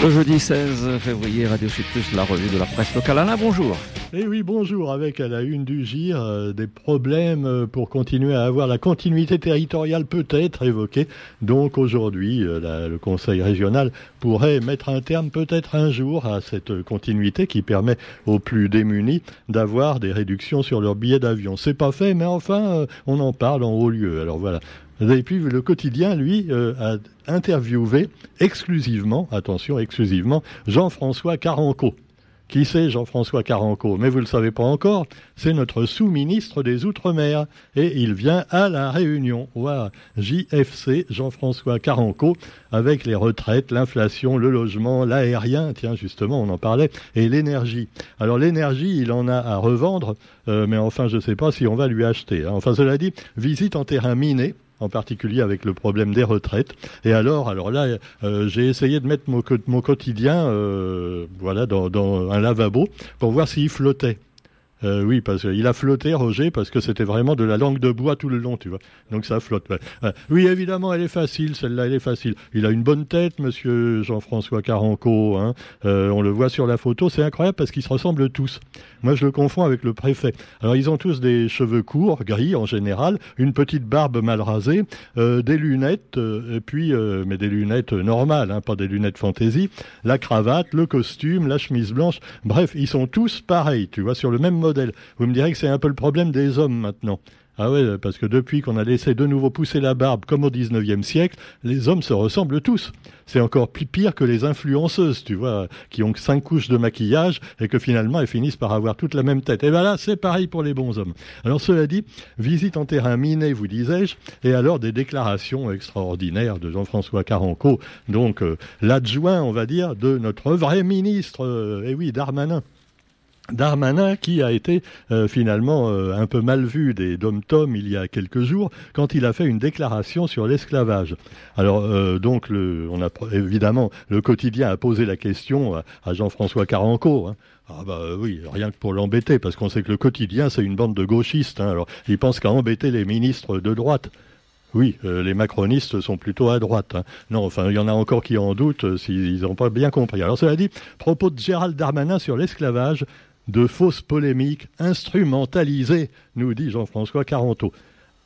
Le jeudi 16 février, Radio Sud Plus, la revue de la presse locale. Alain, bonjour. Eh oui, bonjour. Avec à la une du GIR, euh, des problèmes euh, pour continuer à avoir la continuité territoriale peut-être évoquée. Donc aujourd'hui, euh, le Conseil régional pourrait mettre un terme peut-être un jour à cette continuité qui permet aux plus démunis d'avoir des réductions sur leurs billets d'avion. C'est pas fait, mais enfin, on en parle en haut lieu. Alors voilà. Et puis le quotidien, lui, a interviewé exclusivement, attention, exclusivement, Jean-François Caranco. Qui c'est Jean-François Caranco? Mais vous ne le savez pas encore, c'est notre sous-ministre des Outre-mer. Et il vient à la Réunion, JFC, Jean-François Caranco, avec les retraites, l'inflation, le logement, l'aérien, tiens justement, on en parlait, et l'énergie. Alors l'énergie, il en a à revendre, euh, mais enfin je ne sais pas si on va lui acheter. Hein. Enfin cela dit, visite en terrain miné, en particulier avec le problème des retraites. Et alors, alors là, euh, j'ai essayé de mettre mon, mon quotidien, euh, voilà, dans, dans, un lavabo pour voir s'il flottait. Euh, oui, parce qu'il a flotté, Roger, parce que c'était vraiment de la langue de bois tout le long, tu vois. Donc ça flotte. Oui, évidemment, elle est facile, celle-là, elle est facile. Il a une bonne tête, monsieur Jean-François Caranco. Hein. Euh, on le voit sur la photo, c'est incroyable parce qu'ils se ressemblent tous. Moi, je le confonds avec le préfet. Alors, ils ont tous des cheveux courts, gris en général, une petite barbe mal rasée, euh, des lunettes, et puis, mais des lunettes normales, hein, pas des lunettes fantaisie, la cravate, le costume, la chemise blanche. Bref, ils sont tous pareils, tu vois, sur le même mode vous me direz que c'est un peu le problème des hommes maintenant. Ah ouais, parce que depuis qu'on a laissé de nouveau pousser la barbe comme au 19e siècle, les hommes se ressemblent tous. C'est encore plus pire que les influenceuses, tu vois, qui ont cinq couches de maquillage et que finalement elles finissent par avoir toute la même tête. Et ben là, c'est pareil pour les bons hommes. Alors cela dit, visite en terrain miné, vous disais-je, et alors des déclarations extraordinaires de Jean-François Caranco, donc euh, l'adjoint, on va dire, de notre vrai ministre, euh, eh oui, Darmanin. Darmanin qui a été euh, finalement euh, un peu mal vu des dom-tom il y a quelques jours quand il a fait une déclaration sur l'esclavage. Alors euh, donc le, on a évidemment le quotidien a posé la question à, Jean-François Caranco. Hein. Ah bah oui, rien que pour l'embêter, parce qu'on sait que le quotidien c'est une bande de gauchistes. Hein. alors il pense qu'à embêter les ministres de droite. Oui, les macronistes sont plutôt à droite. Hein. Non, enfin, il y en a encore qui en doutent s'ils n'ont pas bien compris. Alors, cela dit, propos de Gérald Darmanin sur l'esclavage, de fausses polémiques instrumentalisées, nous dit Jean-François Caranto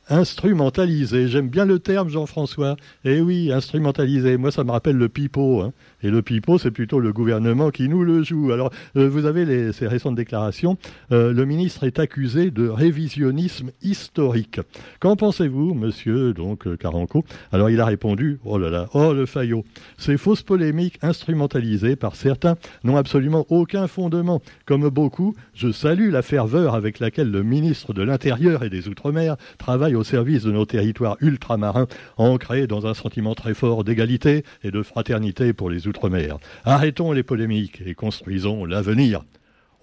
instrumentalisé. J'aime bien le terme, Jean-François. Eh oui, instrumentalisé. Moi, ça me rappelle le pipeau. Hein. Et le pipeau, c'est plutôt le gouvernement qui nous le joue. Alors, euh, vous avez ces récentes déclarations. Euh, le ministre est accusé de révisionnisme historique. Qu'en pensez-vous, monsieur donc euh, Caranco? Alors, il a répondu, oh là là, oh le faillot. Ces fausses polémiques instrumentalisées par certains n'ont absolument aucun fondement. Comme beaucoup, je salue la ferveur avec laquelle le ministre de l'Intérieur et des Outre-mer travaille au service de nos territoires ultramarins, ancrés dans un sentiment très fort d'égalité et de fraternité pour les Outre-mer. Arrêtons les polémiques et construisons l'avenir.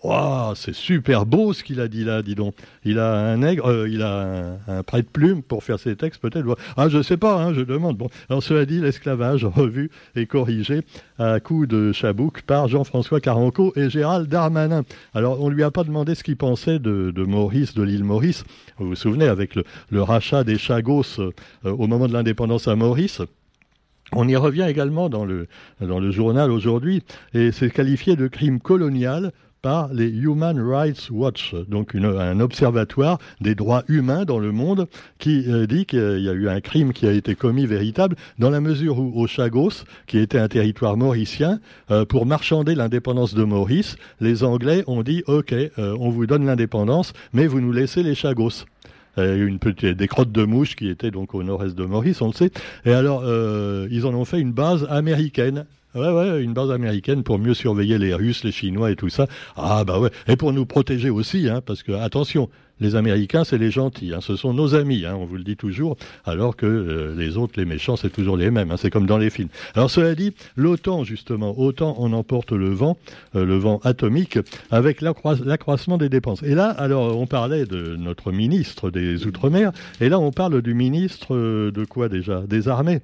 Waouh, c'est super beau ce qu'il a dit là, dis donc. Il a un nègre, euh, il a un, prêt de plume pour faire ses textes, peut-être. Ah, je sais pas, hein, je demande. Bon, alors cela dit, l'esclavage revu et corrigé à coup de chabouk par Jean-François Caranco et Gérald Darmanin. Alors, on lui a pas demandé ce qu'il pensait de, Maurice, de l'île Maurice. Vous vous souvenez, avec le, rachat des Chagos euh, au moment de l'indépendance à Maurice. On y revient également dans le, dans le journal aujourd'hui, et c'est qualifié de crime colonial par les Human Rights Watch, donc un observatoire des droits humains dans le monde, qui euh, dit qu'il y a eu un crime qui a été commis véritable, dans la mesure où au Chagos, qui était un territoire mauricien, euh, pour marchander l'indépendance de Maurice, les Anglais ont dit OK, euh, on vous donne l'indépendance, mais vous nous laissez les Chagos. une petite, des crottes de mouches qui étaient donc au nord-est de Maurice, on le sait. Et alors, ils en ont fait une base américaine Ouais, ouais, une base américaine pour mieux surveiller les Russes, les Chinois et tout ça. Ah bah ouais, et pour nous protéger aussi, hein, parce que attention, les Américains c'est les gentils, hein, ce sont nos amis, hein, on vous le dit toujours, alors que euh, les autres, les méchants, c'est toujours les mêmes, hein, c'est comme dans les films. Alors cela dit, l'OTAN justement, autant on emporte le vent, euh, le vent atomique, avec l'accroissement des dépenses. Et là, alors on parlait de notre ministre des Outre-mer, et là on parle du ministre euh, de quoi déjà? Des armées.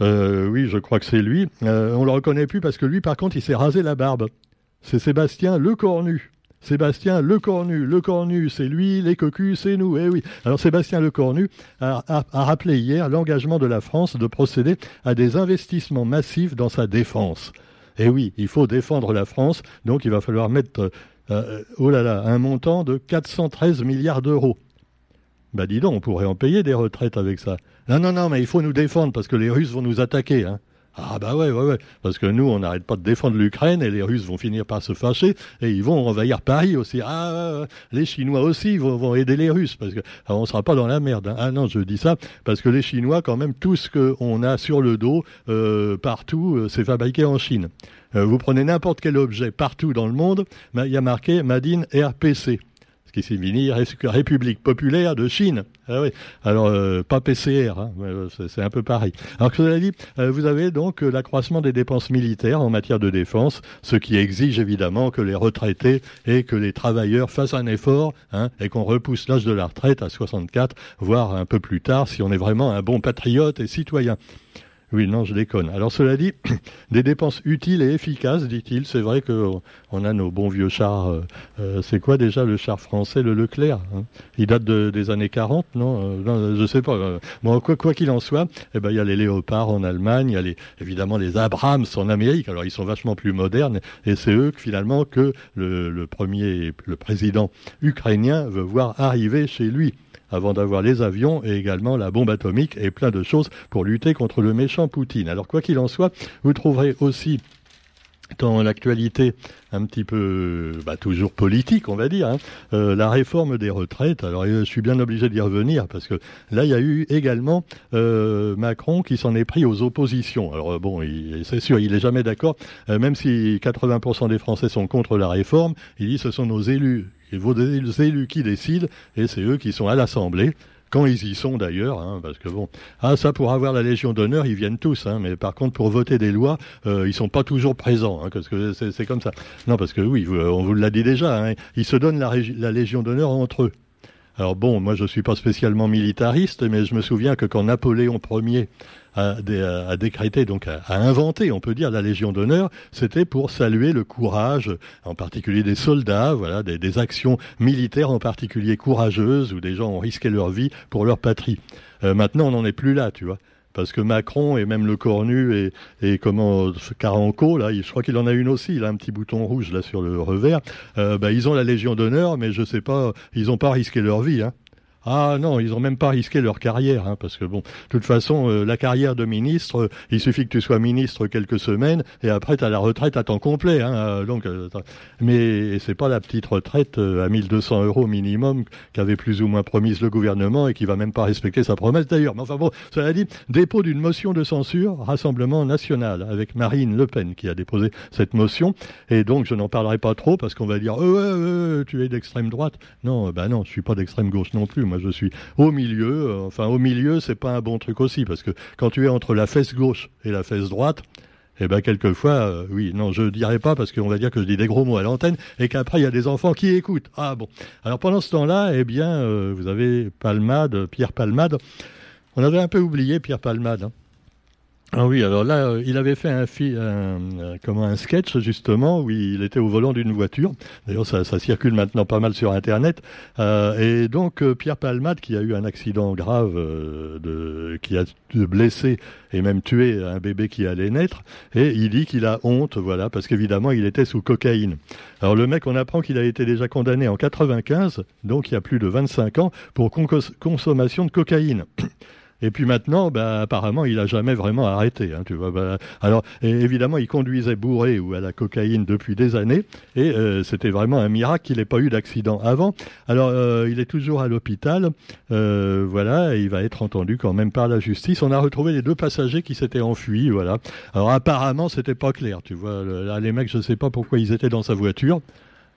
Euh, oui, je crois que c'est lui. Euh, on le reconnaît plus parce que lui, par contre, il s'est rasé la barbe. C'est Sébastien Lecornu. Sébastien Lecornu. Lecornu, c'est lui, les cocus, c'est nous. Eh oui. Alors Sébastien Lecornu a, a, rappelé hier l'engagement de la France de procéder à des investissements massifs dans sa défense. Et oui, il faut défendre la France, donc il va falloir mettre, oh là là, un montant de 413 milliards d'euros. Bah dis donc, on pourrait en payer des retraites avec ça. Non, non, non, mais il faut nous défendre parce que les Russes vont nous attaquer. Hein. Ah bah ouais, ouais, ouais. Parce que nous, on n'arrête pas de défendre l'Ukraine et les Russes vont finir par se fâcher et ils vont envahir Paris aussi. Ah, les Chinois aussi vont, aider les Russes parce que alors on sera pas dans la merde. Hein. Ah non, je dis ça parce que les Chinois, quand même, tout ce qu'on a sur le dos euh, partout, euh, c'est fabriqué en Chine. Euh, vous prenez n'importe quel objet partout dans le monde, il y a marqué Made in RPC qui signifie République populaire de Chine. Ah. Alors, euh, pas PCR, hein. c'est un peu pareil. Alors, que cela dit, euh, vous avez donc euh, l'accroissement des dépenses militaires en matière de défense, ce qui exige évidemment que les retraités et que les travailleurs fassent un effort hein, et qu'on repousse l'âge de la retraite à 64, voire un peu plus tard, si on est vraiment un bon patriote et citoyen. Oui, non, je déconne. Alors cela dit, des dépenses utiles et efficaces, dit-il. C'est vrai qu'on a nos bons vieux chars. Euh, euh, c'est quoi déjà le char français, le Leclerc hein? Il date des années 40, non, euh, non Je sais pas. Bon, quoi qu'il en soit, eh ben il y a les Léopards en Allemagne, il y a les, évidemment les Abrams en Amérique. Alors ils sont vachement plus modernes et c'est eux finalement que le, le premier, le président ukrainien veut voir arriver chez lui avant d'avoir les avions et également la bombe atomique et plein de choses pour lutter contre le méchant Poutine. Alors quoi qu'il en soit, vous trouverez aussi dans l'actualité un petit peu bah, toujours politique, on va dire, hein, euh, la réforme des retraites. Alors je suis bien obligé d'y revenir parce que là il y a eu également euh, Macron qui s'en est pris aux oppositions. Alors bon, c'est sûr, il est jamais d'accord, euh, même si 80% des Français sont contre la réforme. Il dit ce sont nos élus vos élus qui décident, et c'est eux qui sont à l'Assemblée quand ils y sont d'ailleurs, hein, parce que bon, ah ça pour avoir la Légion d'honneur, ils viennent tous, hein, mais par contre pour voter des lois, euh, ils sont pas toujours présents, hein, parce que c'est comme ça. Non, parce que oui, on vous l'a dit déjà, hein, ils se donnent la Légion d'honneur entre eux. Alors bon, moi je suis pas spécialement militariste, mais je me souviens que quand Napoléon Ier à, décréter, donc à, inventer, on peut dire, la Légion d'honneur, c'était pour saluer le courage, en particulier des soldats, voilà, des, actions militaires en particulier courageuses, où des gens ont risqué leur vie pour leur patrie. Euh, maintenant, on n'en est plus là, tu vois parce que Macron et même le Cornu et, et comment Caranco là, je crois qu'il en a une aussi, il a un petit bouton rouge là sur le revers. Euh, bah, ils ont la Légion d'honneur, mais je sais pas, ils n'ont pas risqué leur vie. Hein. Ah non, ils ont même pas risqué leur carrière, hein, parce que bon, de toute façon, euh, la carrière de ministre, euh, il suffit que tu sois ministre quelques semaines et après tu as la retraite à temps complet. Hein, euh, donc, mais c'est pas la petite retraite à 1200 euros minimum qu'avait plus ou moins promise le gouvernement et qui va même pas respecter sa promesse d'ailleurs. Mais enfin bon, cela dit, dépôt d'une motion de censure, Rassemblement national, avec Marine Le Pen qui a déposé cette motion. Et donc je n'en parlerai pas trop parce qu'on va dire, tu es d'extrême droite. Non, bah non, je suis pas d'extrême gauche non plus. Moi, je suis au milieu. Euh, enfin, au milieu, c'est pas un bon truc aussi, parce que quand tu es entre la fesse gauche et la fesse droite, eh ben quelquefois, euh, oui, non, je dirais pas parce qu'on va dire que je dis des gros mots à l'antenne et qu'après il y a des enfants qui écoutent. Ah bon. Alors pendant ce temps-là, eh bien, euh, vous avez Palmade, Pierre Palmade. On avait un peu oublié Pierre Palmade. Hein. Ah oui, alors là, euh, il avait fait un, un, comment, un sketch justement où il était au volant d'une voiture. D'ailleurs, ça, circule maintenant pas mal sur Internet. Euh, et donc, euh, Pierre Palmade, qui a eu un accident grave, qui a blessé et même tué un bébé qui allait naître, et il dit qu'il a honte, voilà, parce qu'évidemment, il était sous cocaïne. Alors le mec, on apprend qu'il a été déjà condamné en 95, donc il y a plus de 25 ans, pour consommation de cocaïne. Et puis maintenant, bah, apparemment, il n'a jamais vraiment arrêté. Hein, tu vois. Bah, alors, évidemment, il conduisait bourré ou à la cocaïne depuis des années, et euh, c'était vraiment un miracle qu'il n'ait pas eu d'accident avant. Alors, euh, il est toujours à l'hôpital, euh, voilà, il va être entendu quand même par la justice. On a retrouvé les deux passagers qui s'étaient enfuis, voilà. Alors, apparemment, c'était pas clair, tu vois. Là, les mecs, je sais pas pourquoi ils étaient dans sa voiture.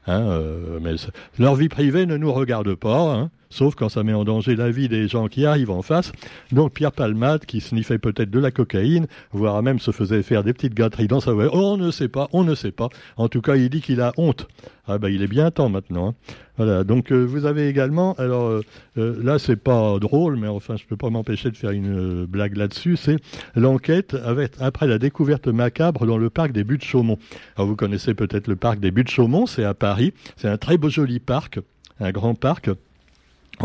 Hein, mais leur vie privée ne nous regarde pas, hein, sauf quand ça met en danger la vie des gens qui arrivent en face. Donc Pierre Palmade, qui sniffait peut-être de la cocaïne, voire même se faisait faire des petites gâteries dans sa voiture, on ne sait pas, on ne sait pas. En tout cas, il dit qu'il a honte. Ah ben, il est bien temps maintenant. Hein. Voilà. Donc euh, vous avez également, alors euh, euh, là c'est pas drôle, mais enfin je peux pas m'empêcher de faire une blague là-dessus. C'est l'enquête après la découverte macabre dans le parc des Buttes Chaumont. Alors vous connaissez peut-être le parc des Buttes Chaumont, c'est à Paris. C'est un très beau joli parc, un grand parc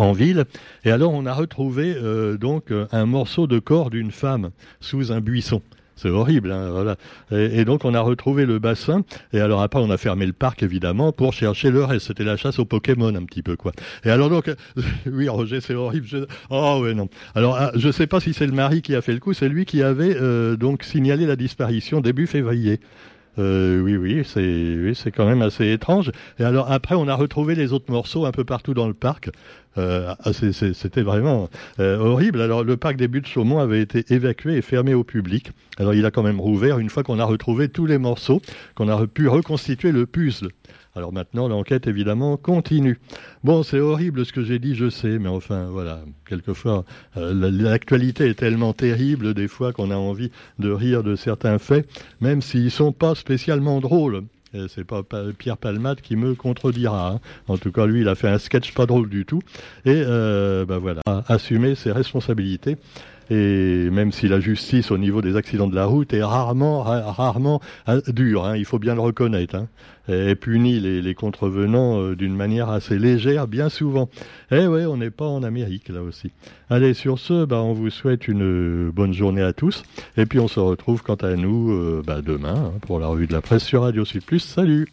en ville. Et alors on a retrouvé donc un morceau de corps d'une femme sous un buisson. C'est horrible, hein, voilà. Et, donc on a retrouvé le bassin, et alors après on a fermé le parc évidemment pour chercher le reste. C'était la chasse aux Pokémon un petit peu quoi. Et alors donc, oui Roger, c'est horrible. Oh ouais non. Alors ah, je sais pas si c'est le mari qui a fait le coup, c'est lui qui avait euh, donc signalé la disparition début février. Euh, oui, oui, c'est oui, c'est quand même assez étrange. Et alors après, on a retrouvé les autres morceaux un peu partout dans le parc. Euh, ah, C'était vraiment euh, horrible. Alors le parc des Buttes Chaumont avait été évacué et fermé au public. Alors il a quand même rouvert une fois qu'on a retrouvé tous les morceaux, qu'on a pu reconstituer le puzzle. Alors maintenant, l'enquête, évidemment, continue. Bon, c'est horrible ce que j'ai dit, je sais, mais enfin, voilà, quelquefois, euh, l'actualité est tellement terrible, des fois, qu'on a envie de rire de certains faits, même s'ils sont pas spécialement drôles. C'est pas Pierre Palmade qui me contredira. Hein. En tout cas, lui, il a fait un sketch pas drôle du tout. Et euh, ben voilà, assumer ses responsabilités et même si la justice au niveau des accidents de la route est rarement, rarement hein, dure, hein, il faut bien le reconnaître, hein, et punit les, contrevenants euh, d'une manière assez légère, bien souvent. Eh ouais, on n'est pas en Amérique là aussi. Allez, sur ce, bah, on vous souhaite une bonne journée à tous, et puis on se retrouve quant à nous euh, bah, demain hein, pour la revue de la presse sur Radio Sud Plus. Salut